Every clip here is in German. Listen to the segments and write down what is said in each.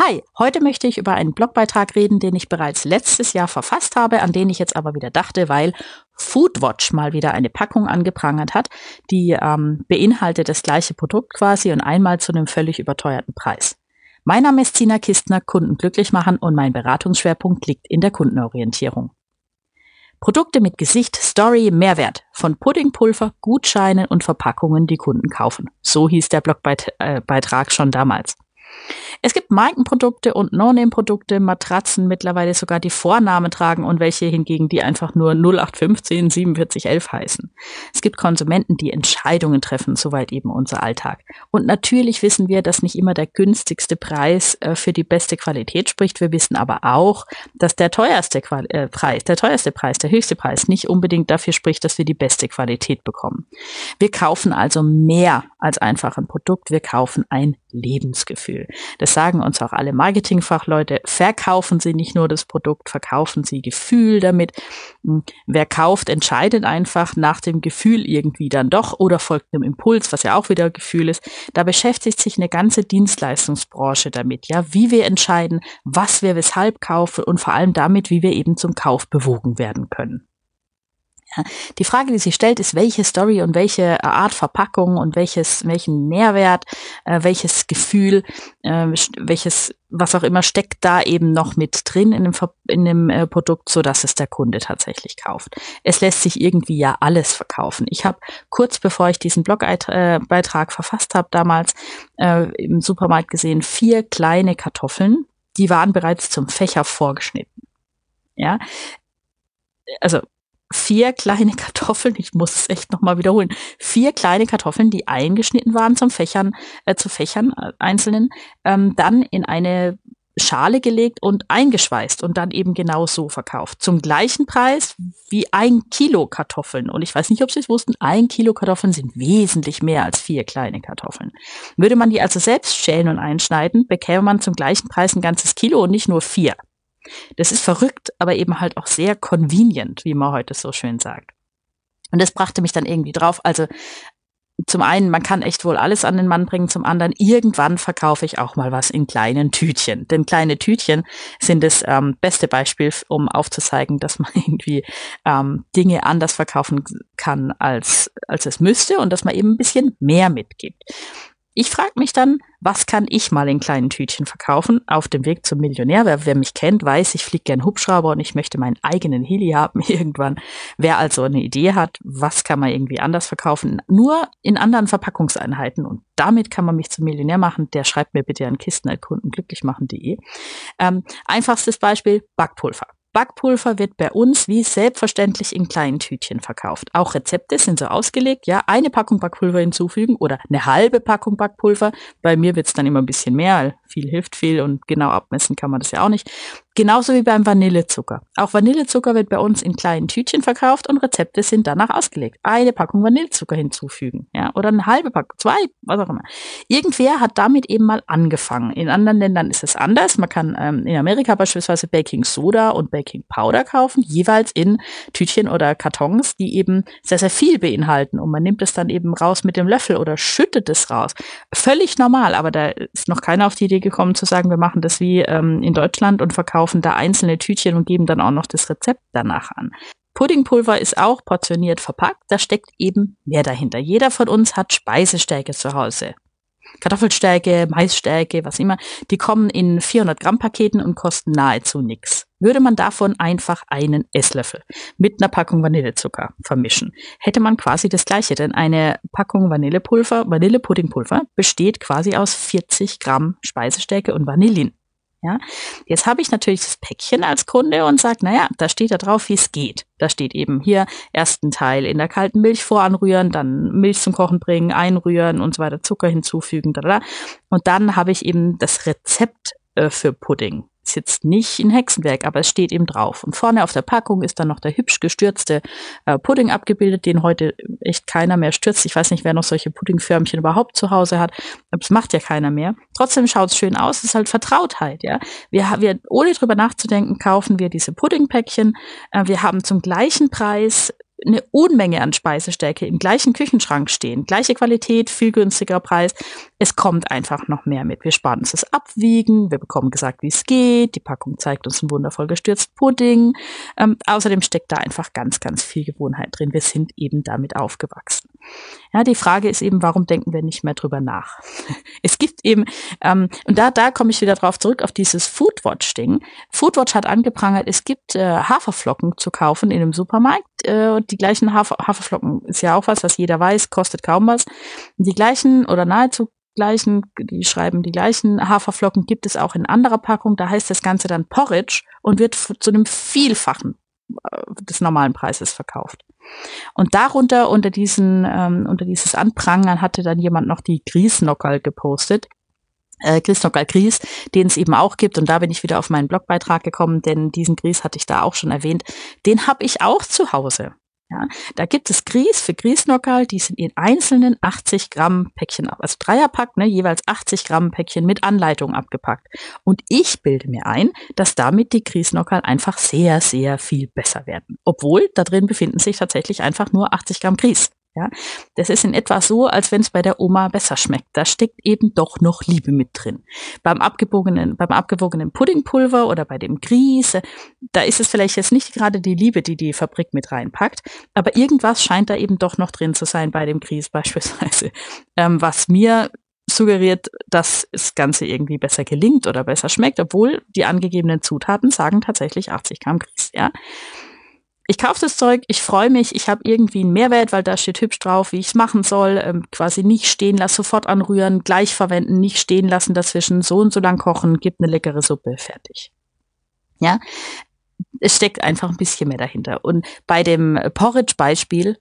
Hi, heute möchte ich über einen Blogbeitrag reden, den ich bereits letztes Jahr verfasst habe, an den ich jetzt aber wieder dachte, weil Foodwatch mal wieder eine Packung angeprangert hat, die ähm, beinhaltet das gleiche Produkt quasi und einmal zu einem völlig überteuerten Preis. Mein Name ist Tina Kistner, Kunden glücklich machen und mein Beratungsschwerpunkt liegt in der Kundenorientierung. Produkte mit Gesicht, Story, Mehrwert. Von Puddingpulver, Gutscheinen und Verpackungen, die Kunden kaufen. So hieß der Blogbeitrag schon damals. Es gibt Markenprodukte und No-Name-Produkte, Matratzen mittlerweile sogar die Vornamen tragen und welche hingegen, die einfach nur 0815 4711 heißen. Es gibt Konsumenten, die Entscheidungen treffen, soweit eben unser Alltag. Und natürlich wissen wir, dass nicht immer der günstigste Preis äh, für die beste Qualität spricht. Wir wissen aber auch, dass der teuerste Qual äh, Preis, der teuerste Preis, der höchste Preis nicht unbedingt dafür spricht, dass wir die beste Qualität bekommen. Wir kaufen also mehr als einfach ein Produkt. Wir kaufen ein Lebensgefühl. Das sagen uns auch alle Marketingfachleute. Verkaufen Sie nicht nur das Produkt, verkaufen Sie Gefühl damit. Hm, wer kauft, entscheidet einfach nach dem Gefühl irgendwie dann doch oder folgt dem Impuls, was ja auch wieder Gefühl ist. Da beschäftigt sich eine ganze Dienstleistungsbranche damit, ja, wie wir entscheiden, was wir weshalb kaufen und vor allem damit, wie wir eben zum Kauf bewogen werden können. Die Frage, die sich stellt, ist, welche Story und welche Art Verpackung und welches, welchen Nährwert, äh, welches Gefühl, äh, welches, was auch immer steckt da eben noch mit drin in dem, in dem äh, Produkt, so dass es der Kunde tatsächlich kauft. Es lässt sich irgendwie ja alles verkaufen. Ich habe kurz bevor ich diesen Blogbeitrag verfasst habe, damals äh, im Supermarkt gesehen, vier kleine Kartoffeln, die waren bereits zum Fächer vorgeschnitten. Ja, also vier kleine Kartoffeln, ich muss es echt nochmal wiederholen, vier kleine Kartoffeln, die eingeschnitten waren zum Fächern, äh, zu Fächern äh, einzelnen, ähm, dann in eine Schale gelegt und eingeschweißt und dann eben genau so verkauft. Zum gleichen Preis wie ein Kilo Kartoffeln. Und ich weiß nicht, ob Sie es wussten, ein Kilo Kartoffeln sind wesentlich mehr als vier kleine Kartoffeln. Würde man die also selbst schälen und einschneiden, bekäme man zum gleichen Preis ein ganzes Kilo und nicht nur vier. Das ist verrückt, aber eben halt auch sehr convenient, wie man heute so schön sagt. Und das brachte mich dann irgendwie drauf. Also zum einen, man kann echt wohl alles an den Mann bringen, zum anderen, irgendwann verkaufe ich auch mal was in kleinen Tütchen. Denn kleine Tütchen sind das ähm, beste Beispiel, um aufzuzeigen, dass man irgendwie ähm, Dinge anders verkaufen kann, als, als es müsste und dass man eben ein bisschen mehr mitgibt. Ich frage mich dann, was kann ich mal in kleinen Tütchen verkaufen auf dem Weg zum Millionär? Wer, wer mich kennt, weiß, ich fliege gern Hubschrauber und ich möchte meinen eigenen Heli haben irgendwann. Wer also eine Idee hat, was kann man irgendwie anders verkaufen, nur in anderen Verpackungseinheiten und damit kann man mich zum Millionär machen, der schreibt mir bitte an kisten.kundenglücklichmachen.de. Ähm, einfachstes Beispiel, Backpulver. Backpulver wird bei uns wie selbstverständlich in kleinen Tütchen verkauft. Auch Rezepte sind so ausgelegt, ja, eine Packung Backpulver hinzufügen oder eine halbe Packung Backpulver. Bei mir wird es dann immer ein bisschen mehr, viel hilft viel und genau abmessen kann man das ja auch nicht. Genauso wie beim Vanillezucker. Auch Vanillezucker wird bei uns in kleinen Tütchen verkauft und Rezepte sind danach ausgelegt. Eine Packung Vanillezucker hinzufügen, ja, oder eine halbe Packung, zwei, was auch immer. Irgendwer hat damit eben mal angefangen. In anderen Ländern ist es anders. Man kann ähm, in Amerika beispielsweise Baking Soda und Baking Powder kaufen, jeweils in Tütchen oder Kartons, die eben sehr, sehr viel beinhalten. Und man nimmt es dann eben raus mit dem Löffel oder schüttet es raus. Völlig normal, aber da ist noch keiner auf die Idee gekommen zu sagen, wir machen das wie ähm, in Deutschland und verkaufen kaufen da einzelne Tütchen und geben dann auch noch das Rezept danach an. Puddingpulver ist auch portioniert verpackt, da steckt eben mehr dahinter. Jeder von uns hat Speisestärke zu Hause. Kartoffelstärke, Maisstärke, was immer, die kommen in 400 Gramm Paketen und kosten nahezu nichts. Würde man davon einfach einen Esslöffel mit einer Packung Vanillezucker vermischen, hätte man quasi das gleiche, denn eine Packung Vanillepulver, Vanillepuddingpulver besteht quasi aus 40 Gramm Speisestärke und Vanillin. Ja, jetzt habe ich natürlich das Päckchen als Kunde und sage, naja, da steht da drauf, wie es geht. Da steht eben hier ersten Teil in der kalten Milch voranrühren, dann Milch zum Kochen bringen, einrühren und so weiter, Zucker hinzufügen, da, da. und dann habe ich eben das Rezept äh, für Pudding ist jetzt nicht ein Hexenwerk, aber es steht eben drauf. Und vorne auf der Packung ist dann noch der hübsch gestürzte äh, Pudding abgebildet, den heute echt keiner mehr stürzt. Ich weiß nicht, wer noch solche Puddingförmchen überhaupt zu Hause hat. Es macht ja keiner mehr. Trotzdem schaut es schön aus. Es ist halt Vertrautheit, ja. Wir, wir, ohne drüber nachzudenken, kaufen wir diese Puddingpäckchen. Äh, wir haben zum gleichen Preis eine Unmenge an Speisestärke im gleichen Küchenschrank stehen. Gleiche Qualität, viel günstigerer Preis. Es kommt einfach noch mehr mit. Wir sparen uns das Abwiegen, wir bekommen gesagt, wie es geht. Die Packung zeigt uns einen wundervoll gestürzten Pudding. Ähm, außerdem steckt da einfach ganz, ganz viel Gewohnheit drin. Wir sind eben damit aufgewachsen. Ja, die Frage ist eben, warum denken wir nicht mehr drüber nach? Es gibt eben, ähm, und da, da komme ich wieder drauf zurück, auf dieses Foodwatch-Ding. Foodwatch hat angeprangert, es gibt äh, Haferflocken zu kaufen in einem Supermarkt. Äh, die gleichen Hafer, Haferflocken ist ja auch was, was jeder weiß, kostet kaum was. Die gleichen oder nahezu gleichen, die schreiben die gleichen Haferflocken gibt es auch in anderer Packung. Da heißt das Ganze dann Porridge und wird zu einem Vielfachen äh, des normalen Preises verkauft. Und darunter unter diesen ähm, unter dieses Anprangern hatte dann jemand noch die Griesnockerl gepostet. Äh, Grießnockerl Grieß, den es eben auch gibt. Und da bin ich wieder auf meinen Blogbeitrag gekommen, denn diesen Grieß hatte ich da auch schon erwähnt. Den habe ich auch zu Hause. Ja, da gibt es Grieß für Grießnockerl, die sind in einzelnen 80 Gramm Päckchen, also Dreierpack, ne, jeweils 80 Gramm Päckchen mit Anleitung abgepackt. Und ich bilde mir ein, dass damit die Grießnockerl einfach sehr, sehr viel besser werden. Obwohl da drin befinden sich tatsächlich einfach nur 80 Gramm Grieß. Ja, das ist in etwa so, als wenn es bei der Oma besser schmeckt. Da steckt eben doch noch Liebe mit drin. Beim abgewogenen, beim abgewogenen Puddingpulver oder bei dem Grieß, äh, da ist es vielleicht jetzt nicht gerade die Liebe, die die Fabrik mit reinpackt, aber irgendwas scheint da eben doch noch drin zu sein bei dem Grieß beispielsweise, ähm, was mir suggeriert, dass das Ganze irgendwie besser gelingt oder besser schmeckt, obwohl die angegebenen Zutaten sagen tatsächlich 80 Gramm Grieß. Ja ich kaufe das Zeug, ich freue mich, ich habe irgendwie einen Mehrwert, weil da steht hübsch drauf, wie ich es machen soll. Ähm, quasi nicht stehen lassen, sofort anrühren, gleich verwenden, nicht stehen lassen dazwischen, so und so lang kochen, gibt eine leckere Suppe, fertig. Ja, es steckt einfach ein bisschen mehr dahinter. Und bei dem Porridge-Beispiel,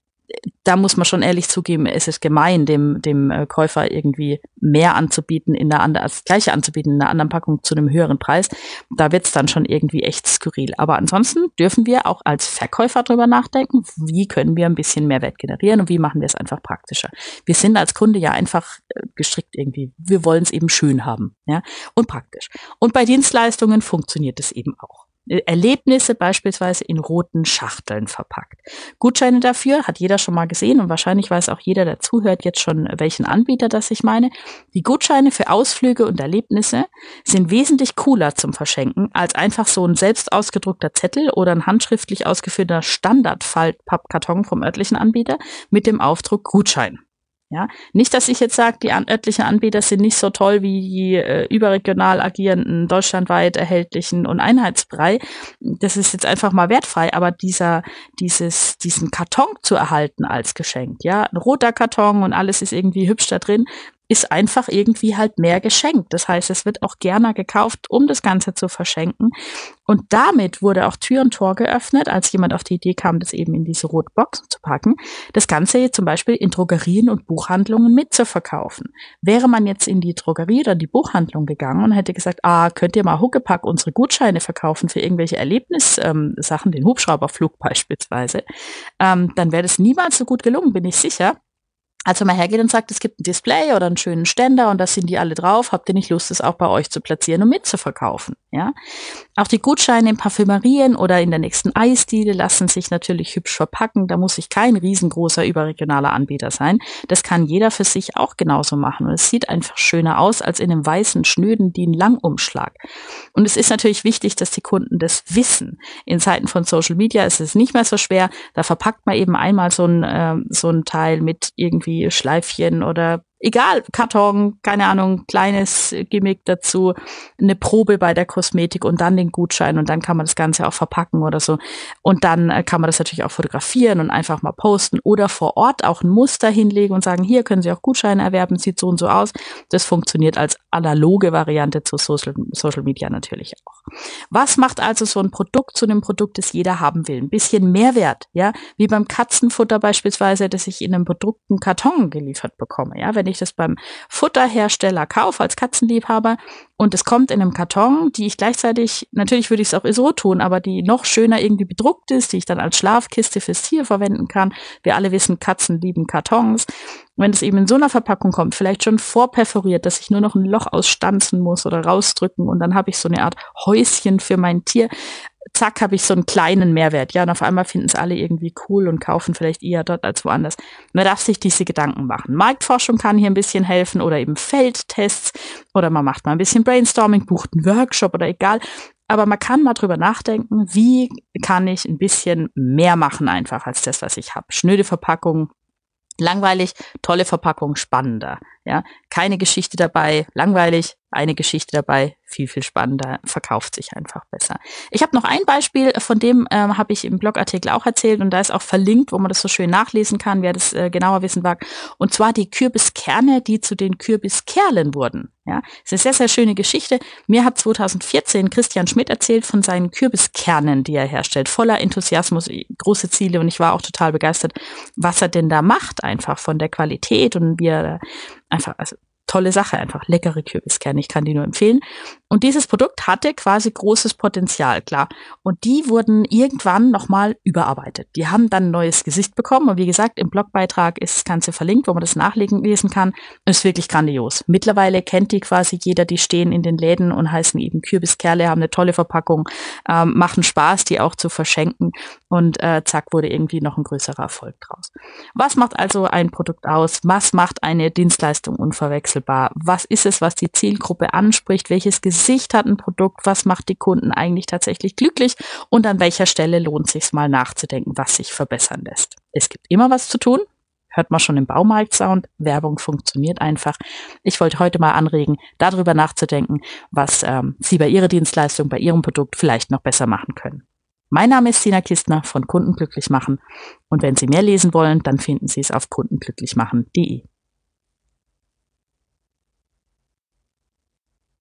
da muss man schon ehrlich zugeben, es ist gemein, dem, dem äh, Käufer irgendwie mehr anzubieten, in der anderen, als gleiche anzubieten in einer anderen Packung zu einem höheren Preis. Da wird's dann schon irgendwie echt skurril. Aber ansonsten dürfen wir auch als Verkäufer drüber nachdenken, wie können wir ein bisschen Mehrwert generieren und wie machen wir es einfach praktischer. Wir sind als Kunde ja einfach äh, gestrickt irgendwie. Wir wollen es eben schön haben, ja, und praktisch. Und bei Dienstleistungen funktioniert es eben auch. Erlebnisse beispielsweise in roten Schachteln verpackt. Gutscheine dafür hat jeder schon mal gesehen und wahrscheinlich weiß auch jeder, der zuhört, jetzt schon, welchen Anbieter das ich meine. Die Gutscheine für Ausflüge und Erlebnisse sind wesentlich cooler zum Verschenken als einfach so ein selbst ausgedruckter Zettel oder ein handschriftlich ausgeführter Standardfalt-Pappkarton vom örtlichen Anbieter mit dem Aufdruck Gutschein. Ja, nicht, dass ich jetzt sage, die an örtlichen Anbieter sind nicht so toll wie die äh, überregional agierenden, deutschlandweit erhältlichen und Einheitsbrei. Das ist jetzt einfach mal wertfrei, aber dieser, dieses, diesen Karton zu erhalten als Geschenk, ja, ein roter Karton und alles ist irgendwie hübsch da drin, ist einfach irgendwie halt mehr geschenkt. Das heißt, es wird auch gerne gekauft, um das Ganze zu verschenken. Und damit wurde auch Tür und Tor geöffnet, als jemand auf die Idee kam, das eben in diese rote Box zu packen, das Ganze zum Beispiel in Drogerien und Buchhandlungen mitzuverkaufen. Wäre man jetzt in die Drogerie oder die Buchhandlung gegangen und hätte gesagt, ah, könnt ihr mal Huckepack unsere Gutscheine verkaufen für irgendwelche Erlebnissachen, ähm, den Hubschrauberflug beispielsweise, ähm, dann wäre das niemals so gut gelungen, bin ich sicher. Also man hergeht und sagt, es gibt ein Display oder einen schönen Ständer und da sind die alle drauf. Habt ihr nicht Lust, es auch bei euch zu platzieren und mitzuverkaufen? Ja. Auch die Gutscheine in Parfümerien oder in der nächsten Eisdiele lassen sich natürlich hübsch verpacken. Da muss ich kein riesengroßer überregionaler Anbieter sein. Das kann jeder für sich auch genauso machen. Und es sieht einfach schöner aus als in einem weißen, schnöden DIN-Langumschlag. Und es ist natürlich wichtig, dass die Kunden das wissen. In Zeiten von Social Media ist es nicht mehr so schwer. Da verpackt man eben einmal so ein, äh, so ein Teil mit irgendwie Schleifchen oder egal, Karton, keine Ahnung, kleines Gimmick dazu, eine Probe bei der Kosmetik und dann den Gutschein und dann kann man das Ganze auch verpacken oder so. Und dann äh, kann man das natürlich auch fotografieren und einfach mal posten oder vor Ort auch ein Muster hinlegen und sagen, hier können Sie auch Gutscheine erwerben, sieht so und so aus. Das funktioniert als analoge Variante zu Social, Social Media natürlich auch. Was macht also so ein Produkt zu einem Produkt, das jeder haben will? Ein bisschen Mehrwert, ja, wie beim Katzenfutter beispielsweise, das ich in einem Produkten Karton geliefert bekomme, ja, wenn wenn ich das beim Futterhersteller kaufe als Katzenliebhaber und es kommt in einem Karton, die ich gleichzeitig, natürlich würde ich es auch so tun, aber die noch schöner irgendwie bedruckt ist, die ich dann als Schlafkiste fürs Tier verwenden kann. Wir alle wissen, Katzen lieben Kartons. Wenn es eben in so einer Verpackung kommt, vielleicht schon vorperforiert, dass ich nur noch ein Loch ausstanzen muss oder rausdrücken und dann habe ich so eine Art Häuschen für mein Tier zack, habe ich so einen kleinen Mehrwert. Ja, und auf einmal finden es alle irgendwie cool und kaufen vielleicht eher dort als woanders. Man darf sich diese Gedanken machen. Marktforschung kann hier ein bisschen helfen oder eben Feldtests oder man macht mal ein bisschen Brainstorming, bucht einen Workshop oder egal. Aber man kann mal drüber nachdenken, wie kann ich ein bisschen mehr machen einfach als das, was ich habe. Schnöde Verpackung, langweilig, tolle Verpackung, spannender. Ja, keine Geschichte dabei, langweilig, eine Geschichte dabei, viel, viel spannender, verkauft sich einfach besser. Ich habe noch ein Beispiel, von dem ähm, habe ich im Blogartikel auch erzählt und da ist auch verlinkt, wo man das so schön nachlesen kann, wer das äh, genauer wissen mag. Und zwar die Kürbiskerne, die zu den Kürbiskerlen wurden. Ja, ist eine sehr, sehr schöne Geschichte. Mir hat 2014 Christian Schmidt erzählt von seinen Kürbiskernen, die er herstellt. Voller Enthusiasmus, große Ziele und ich war auch total begeistert, was er denn da macht, einfach von der Qualität und wie er einfach, also tolle Sache, einfach leckere Kürbiskerne. Ich kann die nur empfehlen. Und dieses Produkt hatte quasi großes Potenzial, klar. Und die wurden irgendwann nochmal überarbeitet. Die haben dann ein neues Gesicht bekommen. Und wie gesagt, im Blogbeitrag ist das Ganze verlinkt, wo man das nachlesen kann. ist wirklich grandios. Mittlerweile kennt die quasi jeder, die stehen in den Läden und heißen eben Kürbiskerle, haben eine tolle Verpackung, ähm, machen Spaß, die auch zu verschenken. Und äh, zack, wurde irgendwie noch ein größerer Erfolg draus. Was macht also ein Produkt aus? Was macht eine Dienstleistung unverwechselbar? Was ist es, was die Zielgruppe anspricht? Welches Gesicht Gesicht hat ein Produkt, was macht die Kunden eigentlich tatsächlich glücklich und an welcher Stelle lohnt sich mal nachzudenken, was sich verbessern lässt. Es gibt immer was zu tun. Hört man schon im Baumarkt-Sound. Werbung funktioniert einfach. Ich wollte heute mal anregen, darüber nachzudenken, was ähm, Sie bei Ihrer Dienstleistung, bei Ihrem Produkt vielleicht noch besser machen können. Mein Name ist Sina Kistner von Kunden glücklich machen und wenn Sie mehr lesen wollen, dann finden Sie es auf kundenglücklichmachen.de.